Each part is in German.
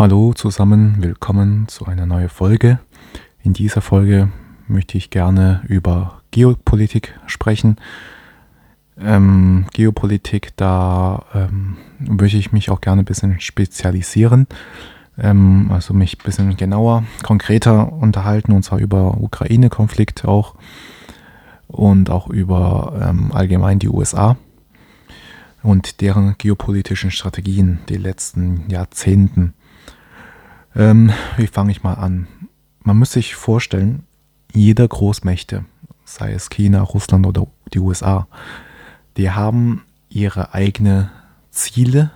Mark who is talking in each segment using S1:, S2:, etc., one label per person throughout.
S1: Hallo zusammen, willkommen zu einer neuen Folge. In dieser Folge möchte ich gerne über Geopolitik sprechen. Ähm, Geopolitik, da ähm, würde ich mich auch gerne ein bisschen spezialisieren, ähm, also mich ein bisschen genauer, konkreter unterhalten, und zwar über Ukraine-Konflikt auch und auch über ähm, allgemein die USA und deren geopolitischen Strategien die letzten Jahrzehnten. Ähm, wie fange ich mal an? Man muss sich vorstellen, jeder Großmächte, sei es China, Russland oder die USA, die haben ihre eigenen Ziele,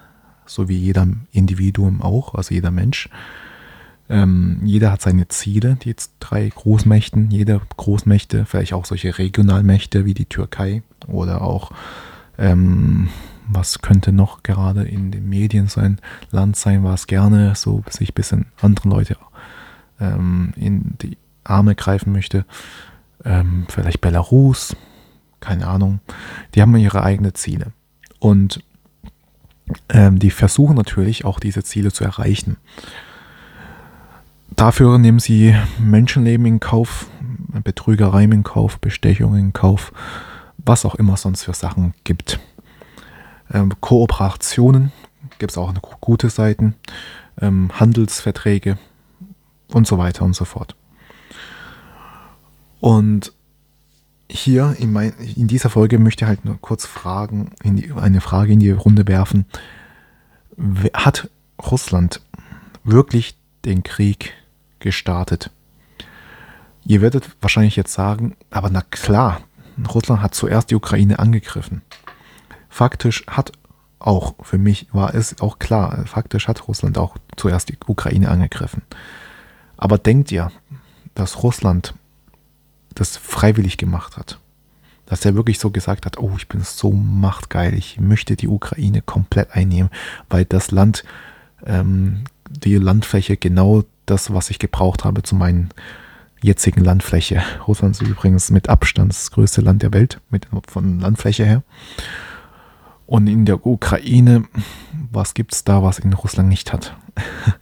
S1: so wie jeder Individuum auch, also jeder Mensch. Ähm, jeder hat seine Ziele, die drei Großmächten, jede Großmächte, vielleicht auch solche Regionalmächte wie die Türkei oder auch, ähm, was könnte noch gerade in den Medien sein, Land sein, was gerne so sich ein bisschen anderen Leute ähm, in die Arme greifen möchte. Ähm, vielleicht Belarus, keine Ahnung. Die haben ihre eigenen Ziele. Und ähm, die versuchen natürlich auch diese Ziele zu erreichen. Dafür nehmen sie Menschenleben in Kauf, Betrügereien in Kauf, Bestechungen in Kauf, was auch immer sonst für Sachen gibt. Ähm, Kooperationen gibt es auch gute Seiten, ähm, Handelsverträge und so weiter und so fort. Und hier in, mein, in dieser Folge möchte ich halt nur kurz fragen, die, eine Frage in die Runde werfen. Hat Russland wirklich den Krieg gestartet? Ihr werdet wahrscheinlich jetzt sagen, aber na klar, Russland hat zuerst die Ukraine angegriffen. Faktisch hat auch, für mich war es auch klar, faktisch hat Russland auch zuerst die Ukraine angegriffen. Aber denkt ihr, dass Russland das freiwillig gemacht hat. Dass er wirklich so gesagt hat, oh, ich bin so machtgeil, ich möchte die Ukraine komplett einnehmen, weil das Land, ähm, die Landfläche genau das, was ich gebraucht habe zu meinen jetzigen Landfläche. Russland ist übrigens mit Abstand das größte Land der Welt, mit, von Landfläche her. Und in der Ukraine, was gibt es da, was in Russland nicht hat?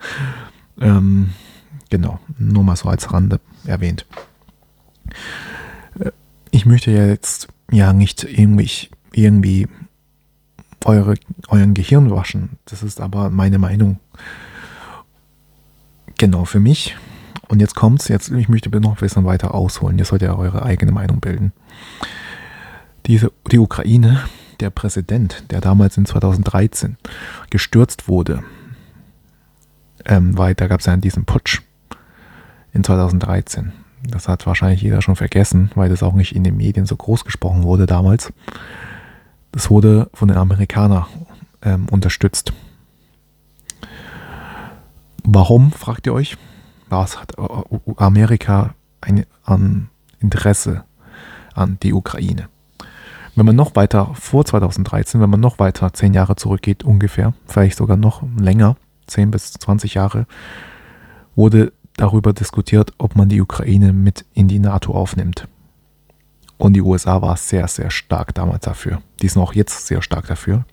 S1: ähm, genau, nur mal so als Rande erwähnt. Äh, ich möchte ja jetzt ja nicht irgendwie, irgendwie eure, euren Gehirn waschen. Das ist aber meine Meinung. Genau, für mich. Und jetzt kommt's, jetzt, ich möchte noch ein bisschen weiter ausholen. Ihr sollt ja eure eigene Meinung bilden. Diese, die Ukraine, der Präsident, der damals in 2013 gestürzt wurde, ähm, weil da gab es ja diesen Putsch in 2013. Das hat wahrscheinlich jeder schon vergessen, weil das auch nicht in den Medien so groß gesprochen wurde damals. Das wurde von den Amerikanern ähm, unterstützt. Warum, fragt ihr euch? Was hat äh, Amerika ein an Interesse an die Ukraine? Wenn man noch weiter vor 2013, wenn man noch weiter zehn Jahre zurückgeht, ungefähr, vielleicht sogar noch länger, 10 bis 20 Jahre, wurde darüber diskutiert, ob man die Ukraine mit in die NATO aufnimmt. Und die USA war sehr, sehr stark damals dafür. Die sind auch jetzt sehr stark dafür.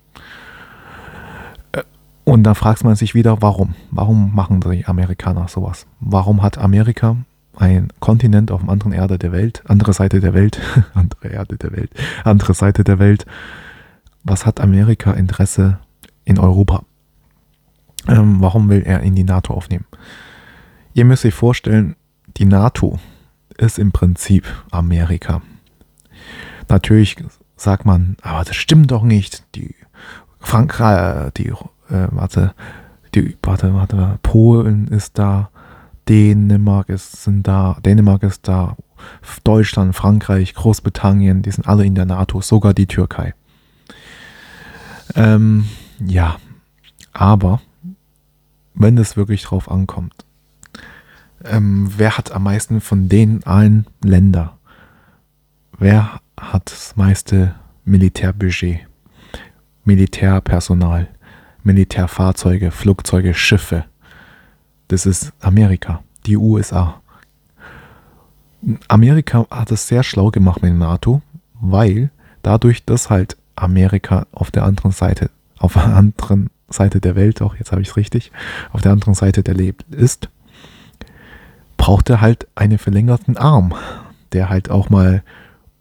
S1: Äh, und dann fragt man sich wieder, warum? Warum machen die Amerikaner sowas? Warum hat Amerika ein Kontinent auf der anderen Erde der Welt, andere Seite der Welt, andere Erde der Welt, andere Seite der Welt? Was hat Amerika Interesse in Europa? Ähm, warum will er in die NATO aufnehmen? Ihr müsst euch vorstellen, die NATO ist im Prinzip Amerika. Natürlich sagt man, aber das stimmt doch nicht. Die Frankreich, die, äh, warte, die, warte, warte, Polen ist da, Dänemark ist, sind da, Dänemark ist da, Deutschland, Frankreich, Großbritannien, die sind alle in der NATO, sogar die Türkei. Ähm, ja, aber wenn es wirklich drauf ankommt, ähm, wer hat am meisten von den allen Ländern? Wer hat das meiste Militärbudget? Militärpersonal, Militärfahrzeuge, Flugzeuge, Schiffe. Das ist Amerika, die USA. Amerika hat es sehr schlau gemacht mit NATO, weil dadurch, dass halt Amerika auf der anderen Seite, auf der anderen Seite der Welt, auch jetzt habe ich es richtig, auf der anderen Seite der Welt ist, braucht er halt einen verlängerten Arm, der halt auch mal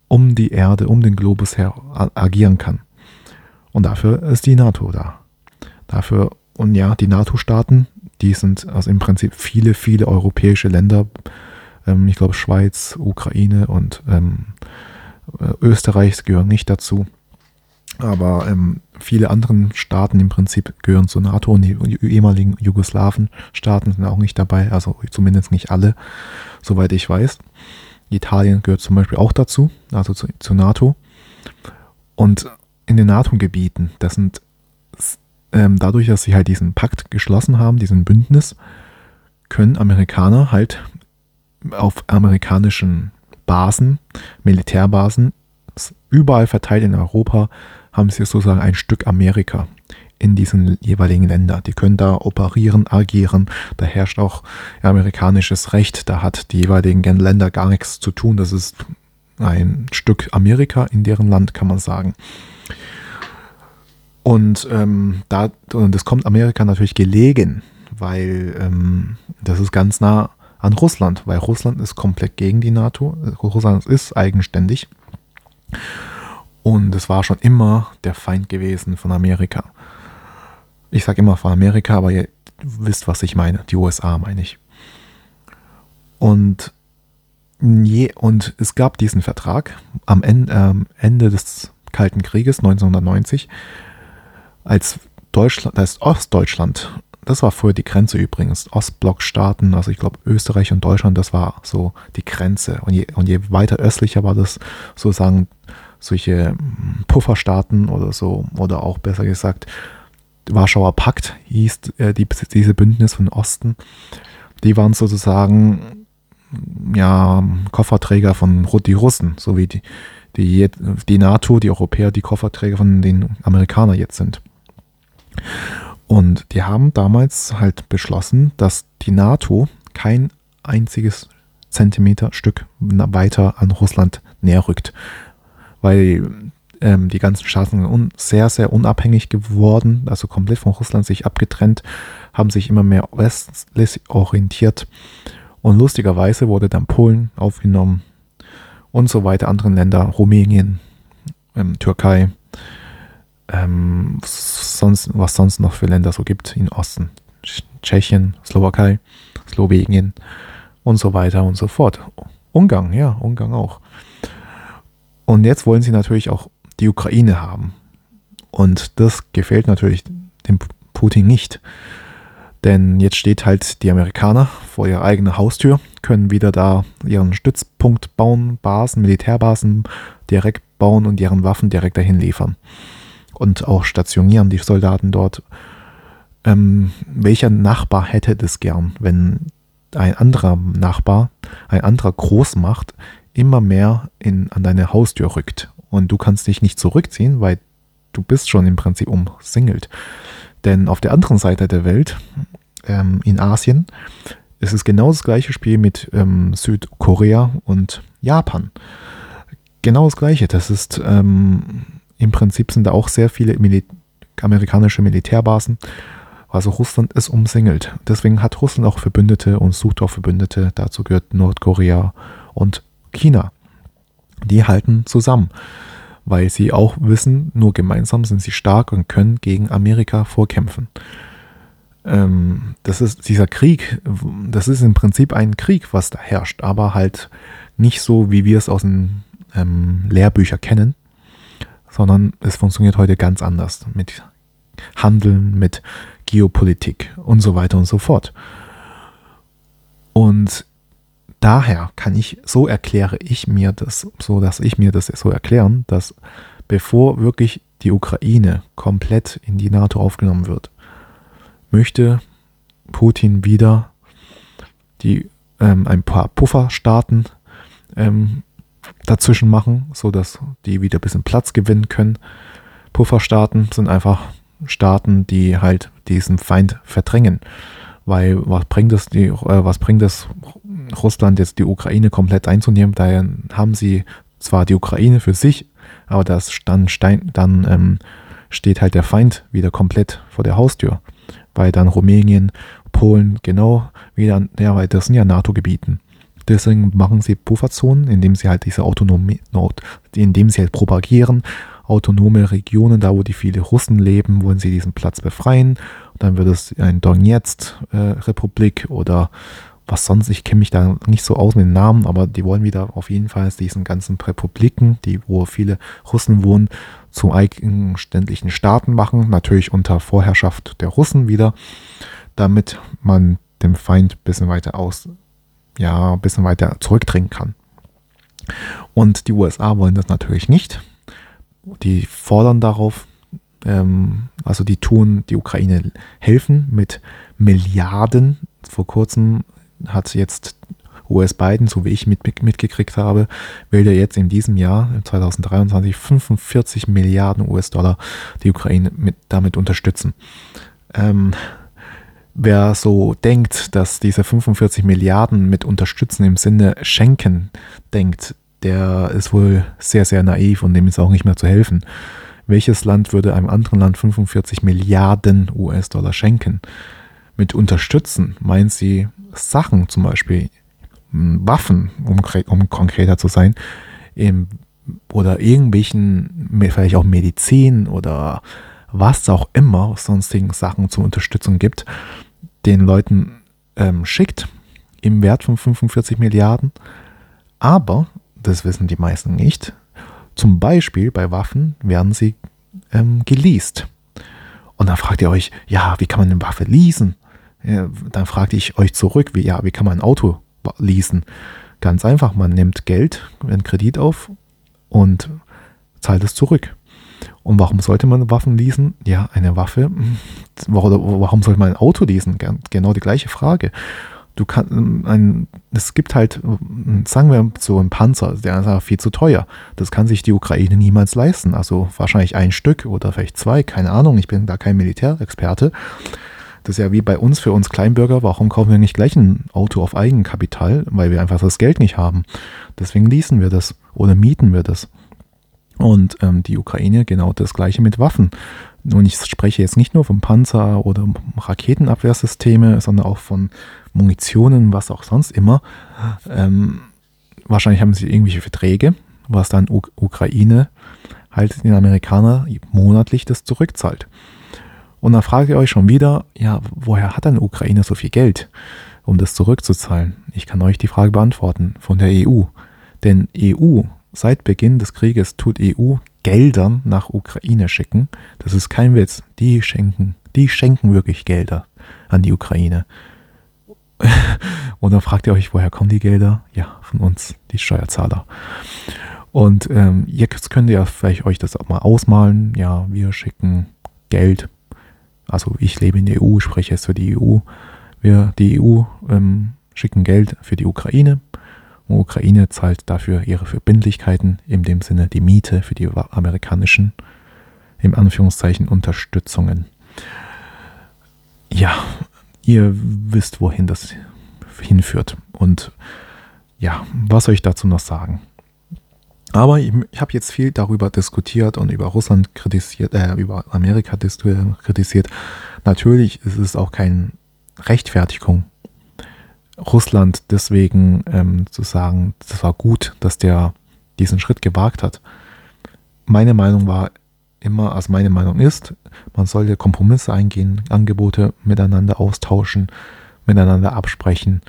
S1: um die Erde, um den Globus her agieren kann. Und dafür ist die NATO da. Dafür, und ja, die NATO-Staaten, die sind also im Prinzip viele, viele europäische Länder, ähm, ich glaube Schweiz, Ukraine und ähm, äh, Österreich gehören nicht dazu. Aber ähm, viele andere Staaten im Prinzip gehören zur NATO und die ehemaligen Jugoslawen-Staaten sind auch nicht dabei, also zumindest nicht alle, soweit ich weiß. Italien gehört zum Beispiel auch dazu, also zu, zur NATO. Und in den NATO-Gebieten, das sind ähm, dadurch, dass sie halt diesen Pakt geschlossen haben, diesen Bündnis, können Amerikaner halt auf amerikanischen Basen, Militärbasen, überall verteilt in Europa, haben sie sozusagen ein Stück Amerika in diesen jeweiligen Ländern. Die können da operieren, agieren. Da herrscht auch amerikanisches Recht. Da hat die jeweiligen Länder gar nichts zu tun. Das ist ein Stück Amerika in deren Land, kann man sagen. Und ähm, da, das kommt Amerika natürlich gelegen, weil ähm, das ist ganz nah an Russland, weil Russland ist komplett gegen die NATO. Russland ist eigenständig. Und es war schon immer der Feind gewesen von Amerika. Ich sage immer von Amerika, aber ihr wisst, was ich meine. Die USA meine ich. Und, je, und es gab diesen Vertrag am Ende, äh, Ende des Kalten Krieges 1990, als Deutschland, das Ostdeutschland, das war früher die Grenze übrigens, Ostblockstaaten, also ich glaube Österreich und Deutschland, das war so die Grenze. Und je, und je weiter östlicher war das sozusagen solche Pufferstaaten oder so, oder auch besser gesagt Warschauer Pakt hieß äh, die, diese Bündnis von Osten. Die waren sozusagen ja, Kofferträger von die Russen, so wie die, die, die NATO, die Europäer, die Kofferträger von den Amerikanern jetzt sind. Und die haben damals halt beschlossen, dass die NATO kein einziges Zentimeterstück weiter an Russland näher rückt. Weil ähm, die ganzen Staaten sehr, sehr unabhängig geworden, also komplett von Russland sich abgetrennt, haben sich immer mehr westlich orientiert. Und lustigerweise wurde dann Polen aufgenommen und so weiter, andere Länder, Rumänien, ähm, Türkei, ähm, sonst, was sonst noch für Länder so gibt im Osten. Tschechien, Slowakei, Slowenien und so weiter und so fort. Ungarn, ja, Ungarn auch. Und jetzt wollen sie natürlich auch die Ukraine haben. Und das gefällt natürlich dem Putin nicht. Denn jetzt steht halt die Amerikaner vor ihrer eigenen Haustür, können wieder da ihren Stützpunkt bauen, Basen, Militärbasen direkt bauen und ihren Waffen direkt dahin liefern. Und auch stationieren die Soldaten dort. Ähm, welcher Nachbar hätte das gern, wenn ein anderer Nachbar, ein anderer Großmacht immer mehr in, an deine Haustür rückt und du kannst dich nicht zurückziehen, weil du bist schon im Prinzip umsingelt. Denn auf der anderen Seite der Welt, ähm, in Asien, ist es genau das gleiche Spiel mit ähm, Südkorea und Japan. Genau das gleiche. Das ist ähm, im Prinzip sind da auch sehr viele Mil amerikanische Militärbasen. Also Russland ist umsingelt. Deswegen hat Russland auch Verbündete und sucht auch Verbündete. Dazu gehört Nordkorea und China die halten zusammen, weil sie auch wissen, nur gemeinsam sind sie stark und können gegen Amerika vorkämpfen. Ähm, das ist dieser Krieg, das ist im Prinzip ein Krieg, was da herrscht, aber halt nicht so, wie wir es aus den ähm, Lehrbüchern kennen, sondern es funktioniert heute ganz anders mit Handeln, mit Geopolitik und so weiter und so fort. Und daher kann ich, so erkläre ich mir das, so dass ich mir das so erklären, dass bevor wirklich die Ukraine komplett in die NATO aufgenommen wird, möchte Putin wieder die, ähm, ein paar Pufferstaaten ähm, dazwischen machen, sodass die wieder ein bisschen Platz gewinnen können. Pufferstaaten sind einfach Staaten, die halt diesen Feind verdrängen. Weil was bringt es, die, äh, was bringt es Russland jetzt die Ukraine komplett einzunehmen. Daher haben sie zwar die Ukraine für sich, aber das dann, Stein, dann ähm, steht halt der Feind wieder komplett vor der Haustür. Weil dann Rumänien, Polen genau wieder, ja, weil das sind ja NATO-Gebieten. Deswegen machen sie Pufferzonen, indem sie halt diese Autonomie, indem sie halt propagieren, autonome Regionen, da wo die viele Russen leben, wollen sie diesen Platz befreien. Und dann wird es ein Donetsk-Republik äh, oder was sonst, ich kenne mich da nicht so aus mit den Namen, aber die wollen wieder auf jeden Fall diesen ganzen Republiken, die, wo viele Russen wohnen, zu eigenständigen Staaten machen, natürlich unter Vorherrschaft der Russen wieder, damit man dem Feind ein bisschen weiter aus, ja, ein bisschen weiter zurückdrängen kann. Und die USA wollen das natürlich nicht. Die fordern darauf, ähm, also die tun die Ukraine helfen mit Milliarden. Vor kurzem hat jetzt US Biden, so wie ich mit, mitgekriegt habe, will er jetzt in diesem Jahr, 2023, 45 Milliarden US-Dollar die Ukraine mit, damit unterstützen. Ähm, wer so denkt, dass diese 45 Milliarden mit unterstützen im Sinne schenken denkt, der ist wohl sehr, sehr naiv und dem ist auch nicht mehr zu helfen. Welches Land würde einem anderen Land 45 Milliarden US-Dollar schenken? Mit unterstützen meint sie Sachen, zum Beispiel Waffen, um, um konkreter zu sein, im, oder irgendwelchen, vielleicht auch Medizin oder was auch immer sonstigen Sachen zur Unterstützung gibt, den Leuten ähm, schickt im Wert von 45 Milliarden. Aber, das wissen die meisten nicht, zum Beispiel bei Waffen werden sie ähm, geleast. Und dann fragt ihr euch, ja, wie kann man eine Waffe leasen? Ja, dann fragte ich euch zurück, wie, ja, wie kann man ein Auto leasen? Ganz einfach, man nimmt Geld, einen Kredit auf und zahlt es zurück. Und warum sollte man Waffen leasen? Ja, eine Waffe. Hm, warum sollte man ein Auto leasen? Genau die gleiche Frage. Du kannst ein, es gibt halt, sagen wir so einen Panzer, der ist viel zu teuer. Das kann sich die Ukraine niemals leisten. Also wahrscheinlich ein Stück oder vielleicht zwei, keine Ahnung. Ich bin da kein Militärexperte. Das ist ja wie bei uns, für uns Kleinbürger, warum kaufen wir nicht gleich ein Auto auf Eigenkapital? Weil wir einfach das Geld nicht haben. Deswegen leasen wir das oder mieten wir das. Und ähm, die Ukraine genau das gleiche mit Waffen. Und ich spreche jetzt nicht nur von Panzer oder Raketenabwehrsysteme, sondern auch von Munitionen, was auch sonst immer. Ähm, wahrscheinlich haben sie irgendwelche Verträge, was dann U Ukraine halt den Amerikaner monatlich das zurückzahlt. Und dann fragt ihr euch schon wieder, ja, woher hat denn Ukraine so viel Geld, um das zurückzuzahlen? Ich kann euch die Frage beantworten, von der EU. Denn EU, seit Beginn des Krieges tut EU Geldern nach Ukraine schicken. Das ist kein Witz. Die schenken, die schenken wirklich Gelder an die Ukraine. Und dann fragt ihr euch, woher kommen die Gelder? Ja, von uns, die Steuerzahler. Und ähm, jetzt könnt ihr vielleicht euch das auch mal ausmalen. Ja, wir schicken Geld also ich lebe in der EU, spreche jetzt für die EU. Wir, die EU, ähm, schicken Geld für die Ukraine. Ukraine zahlt dafür ihre Verbindlichkeiten, in dem Sinne die Miete für die amerikanischen, im Anführungszeichen, Unterstützungen. Ja, ihr wisst, wohin das hinführt. Und ja, was soll ich dazu noch sagen? Aber ich, ich habe jetzt viel darüber diskutiert und über Russland kritisiert, äh, über Amerika kritisiert. Natürlich ist es auch keine Rechtfertigung, Russland deswegen ähm, zu sagen, das war gut, dass der diesen Schritt gewagt hat. Meine Meinung war immer, also meine Meinung ist, man sollte Kompromisse eingehen, Angebote miteinander austauschen, miteinander absprechen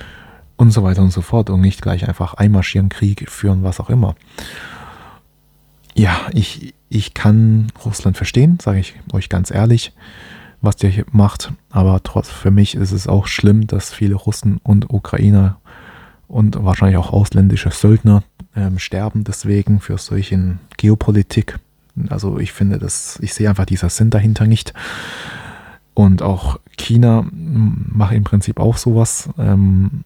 S1: und so weiter und so fort und nicht gleich einfach einmarschieren, Krieg führen, was auch immer ja, ich, ich kann Russland verstehen, sage ich euch ganz ehrlich, was der hier macht. Aber trotz, für mich ist es auch schlimm, dass viele Russen und Ukrainer und wahrscheinlich auch ausländische Söldner ähm, sterben deswegen für solchen Geopolitik. Also ich finde, dass ich sehe einfach dieser Sinn dahinter nicht. Und auch China macht im Prinzip auch sowas. Ähm,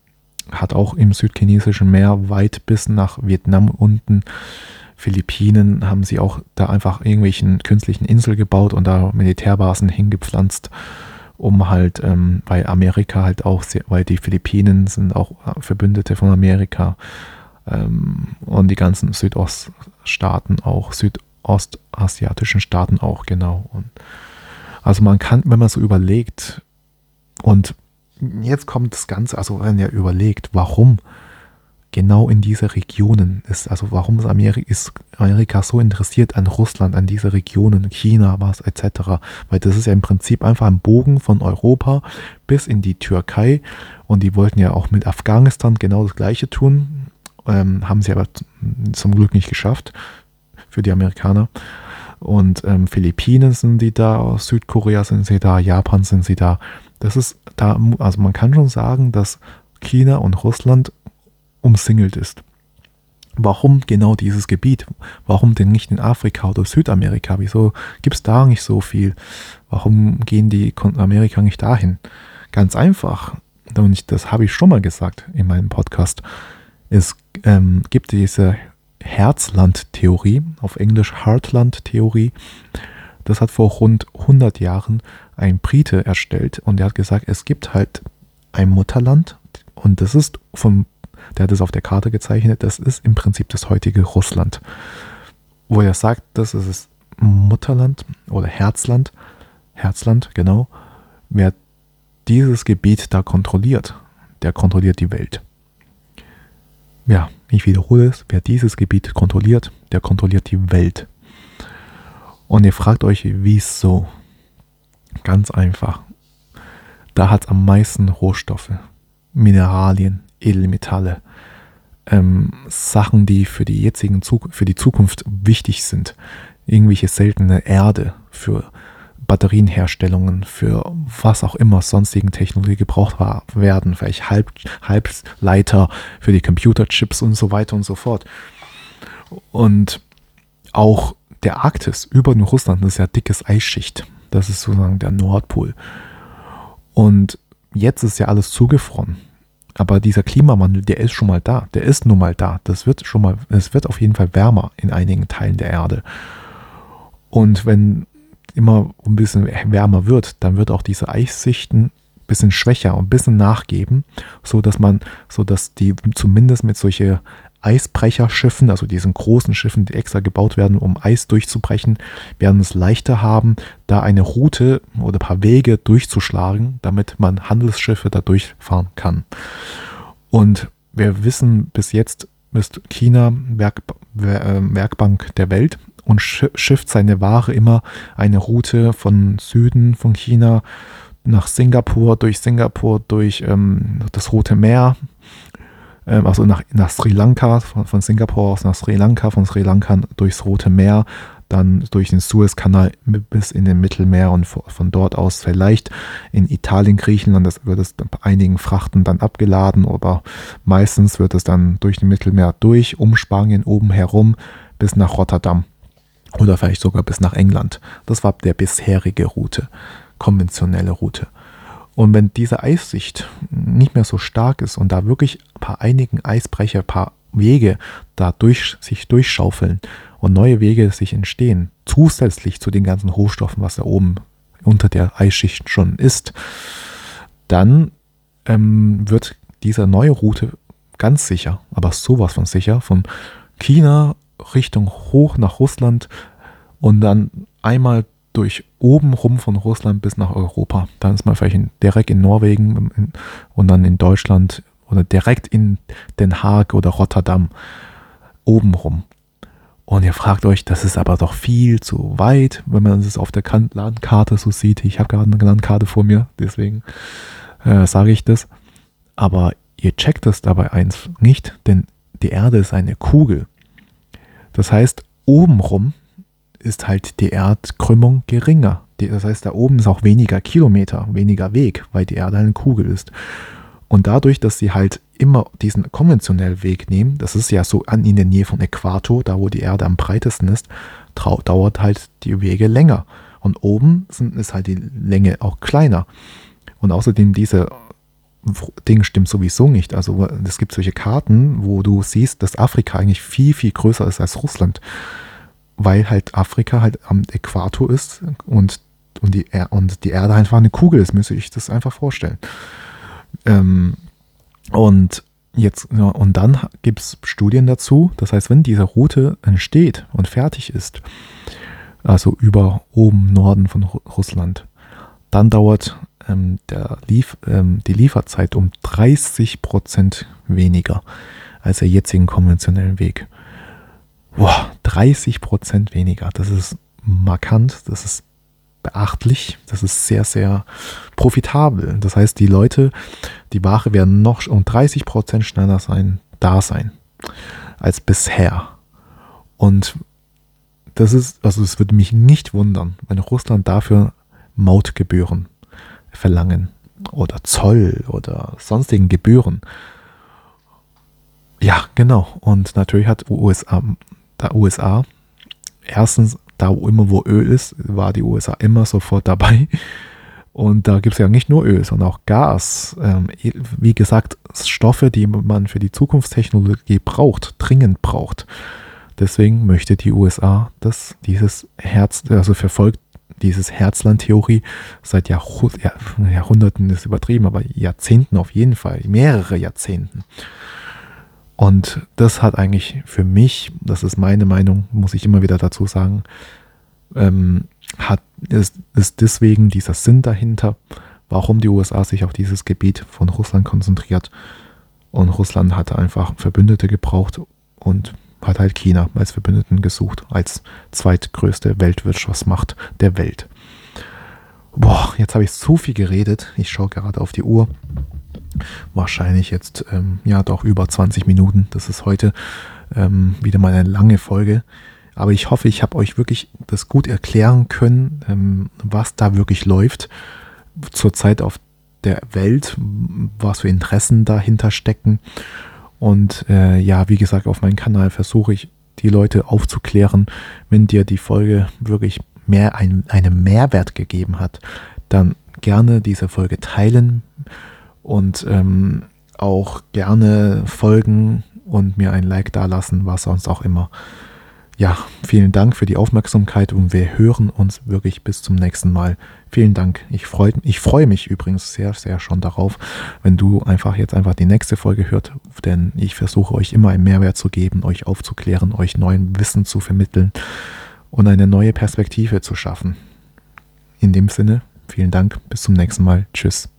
S1: hat auch im südchinesischen Meer weit bis nach Vietnam unten Philippinen haben sie auch da einfach irgendwelchen künstlichen Insel gebaut und da Militärbasen hingepflanzt, um halt, ähm, weil Amerika halt auch, sehr, weil die Philippinen sind auch äh, Verbündete von Amerika ähm, und die ganzen Südoststaaten auch, Süd, ostasiatischen Staaten auch, genau. Und also man kann, wenn man so überlegt, und jetzt kommt das Ganze, also wenn ihr überlegt, warum genau in diese Regionen ist, also warum ist Amerika, ist Amerika so interessiert an Russland, an diese Regionen, China, was etc., weil das ist ja im Prinzip einfach ein Bogen von Europa bis in die Türkei und die wollten ja auch mit Afghanistan genau das gleiche tun, ähm, haben sie aber zum Glück nicht geschafft für die Amerikaner. Und ähm, Philippinen sind sie da, Südkorea sind sie da, Japan sind sie da. Das ist da, also man kann schon sagen, dass China und Russland umsingelt ist. Warum genau dieses Gebiet? Warum denn nicht in Afrika oder Südamerika? Wieso gibt es da nicht so viel? Warum gehen die Amerika nicht dahin? Ganz einfach, und das habe ich schon mal gesagt in meinem Podcast. Es ähm, gibt diese Herzland-Theorie, auf Englisch Heartland-Theorie. Das hat vor rund 100 Jahren ein Brite erstellt und er hat gesagt, es gibt halt ein Mutterland und das ist vom der hat es auf der Karte gezeichnet, das ist im Prinzip das heutige Russland. Wo er sagt, das ist das Mutterland oder Herzland, Herzland, genau, wer dieses Gebiet da kontrolliert, der kontrolliert die Welt. Ja, ich wiederhole es, wer dieses Gebiet kontrolliert, der kontrolliert die Welt. Und ihr fragt euch, wieso? Ganz einfach. Da hat es am meisten Rohstoffe, Mineralien, Edelmetalle, ähm, Sachen, die für die jetzigen Zuk für die Zukunft wichtig sind, irgendwelche seltene Erde für Batterienherstellungen, für was auch immer sonstigen Technologie gebraucht werden, vielleicht Halb, Halbleiter für die Computerchips und so weiter und so fort. Und auch der Arktis über Russland ist ja dickes Eisschicht. Das ist sozusagen der Nordpol. Und jetzt ist ja alles zugefroren. Aber dieser Klimawandel, der ist schon mal da. Der ist nun mal da. Das wird schon mal, es wird auf jeden Fall wärmer in einigen Teilen der Erde. Und wenn immer ein bisschen wärmer wird, dann wird auch diese Eissichten ein bisschen schwächer und ein bisschen nachgeben, so dass man, so dass die zumindest mit solche Eisbrecherschiffen, also diesen großen Schiffen, die extra gebaut werden, um Eis durchzubrechen, werden es leichter haben, da eine Route oder ein paar Wege durchzuschlagen, damit man Handelsschiffe da durchfahren kann. Und wir wissen bis jetzt ist China Werk, äh, Werkbank der Welt und schifft seine Ware immer eine Route von Süden von China nach Singapur, durch Singapur, durch ähm, das Rote Meer, ähm, also nach, nach Sri Lanka, von, von Singapur aus nach Sri Lanka, von Sri Lanka durchs Rote Meer, dann durch den Suezkanal bis in den Mittelmeer und von dort aus vielleicht in Italien, Griechenland, das wird es bei einigen Frachten dann abgeladen, aber meistens wird es dann durch den Mittelmeer durch, um Spanien oben herum bis nach Rotterdam oder vielleicht sogar bis nach England. Das war der bisherige Route, konventionelle Route. Und wenn diese Eissicht nicht mehr so stark ist und da wirklich ein paar einigen Eisbrecher, ein paar Wege da durch, sich durchschaufeln und neue Wege sich entstehen, zusätzlich zu den ganzen Rohstoffen, was da oben unter der Eisschicht schon ist, dann ähm, wird diese neue Route ganz sicher, aber sowas von sicher, von China Richtung hoch nach Russland und dann einmal durch oben rum von Russland bis nach Europa. Dann ist man vielleicht in, direkt in Norwegen und dann in Deutschland oder direkt in Den Haag oder Rotterdam oben rum. Und ihr fragt euch, das ist aber doch viel zu weit, wenn man es auf der Landkarte so sieht. Ich habe gerade eine Landkarte vor mir, deswegen äh, sage ich das. Aber ihr checkt das dabei eins nicht, denn die Erde ist eine Kugel. Das heißt, obenrum ist halt die Erdkrümmung geringer. Das heißt, da oben ist auch weniger Kilometer, weniger Weg, weil die Erde eine Kugel ist. Und dadurch, dass sie halt immer diesen konventionellen Weg nehmen, das ist ja so an in der Nähe vom Äquator, da wo die Erde am breitesten ist, dauert halt die Wege länger. Und oben sind, ist halt die Länge auch kleiner. Und außerdem diese Ding stimmt sowieso nicht. Also es gibt solche Karten, wo du siehst, dass Afrika eigentlich viel, viel größer ist als Russland weil halt Afrika halt am Äquator ist und, und, die, er und die Erde einfach eine Kugel ist, müsste ich das einfach vorstellen. Ähm, und jetzt, ja, und dann gibt es Studien dazu. Das heißt, wenn diese Route entsteht und fertig ist, also über oben Norden von Russland, dann dauert ähm, der Lief, ähm, die Lieferzeit um 30 Prozent weniger als der jetzigen konventionellen Weg. Boah, 30 Prozent weniger. Das ist markant, das ist beachtlich, das ist sehr, sehr profitabel. Das heißt, die Leute, die Ware werden noch um 30 Prozent schneller sein, da sein als bisher. Und das ist, also es würde mich nicht wundern, wenn Russland dafür Mautgebühren verlangen oder Zoll oder sonstigen Gebühren. Ja, genau. Und natürlich hat USA, da USA erstens, da wo immer wo Öl ist, war die USA immer sofort dabei. Und da gibt es ja nicht nur Öl, sondern auch Gas. Ähm, wie gesagt, Stoffe, die man für die Zukunftstechnologie braucht, dringend braucht. Deswegen möchte die USA, dass dieses Herz, also verfolgt dieses Herzland-Theorie seit Jahrh Jahrhunderten ist übertrieben, aber Jahrzehnten auf jeden Fall, mehrere Jahrzehnten. Und das hat eigentlich für mich, das ist meine Meinung, muss ich immer wieder dazu sagen, ähm, hat, ist, ist deswegen dieser Sinn dahinter, warum die USA sich auf dieses Gebiet von Russland konzentriert. Und Russland hatte einfach Verbündete gebraucht und hat halt China als Verbündeten gesucht, als zweitgrößte Weltwirtschaftsmacht der Welt. Boah, jetzt habe ich zu viel geredet. Ich schaue gerade auf die Uhr. Wahrscheinlich jetzt, ähm, ja, doch über 20 Minuten. Das ist heute ähm, wieder mal eine lange Folge. Aber ich hoffe, ich habe euch wirklich das gut erklären können, ähm, was da wirklich läuft zurzeit auf der Welt, was für Interessen dahinter stecken und äh, ja, wie gesagt, auf meinem Kanal versuche ich die Leute aufzuklären. Wenn dir die Folge wirklich mehr ein, einen Mehrwert gegeben hat, dann gerne diese Folge teilen und ähm, auch gerne folgen und mir ein Like dalassen, was sonst auch immer ja, vielen Dank für die Aufmerksamkeit und wir hören uns wirklich bis zum nächsten Mal. Vielen Dank. Ich freue ich freu mich übrigens sehr, sehr schon darauf, wenn du einfach jetzt einfach die nächste Folge hört, denn ich versuche euch immer einen Mehrwert zu geben, euch aufzuklären, euch neuen Wissen zu vermitteln und eine neue Perspektive zu schaffen. In dem Sinne, vielen Dank. Bis zum nächsten Mal. Tschüss.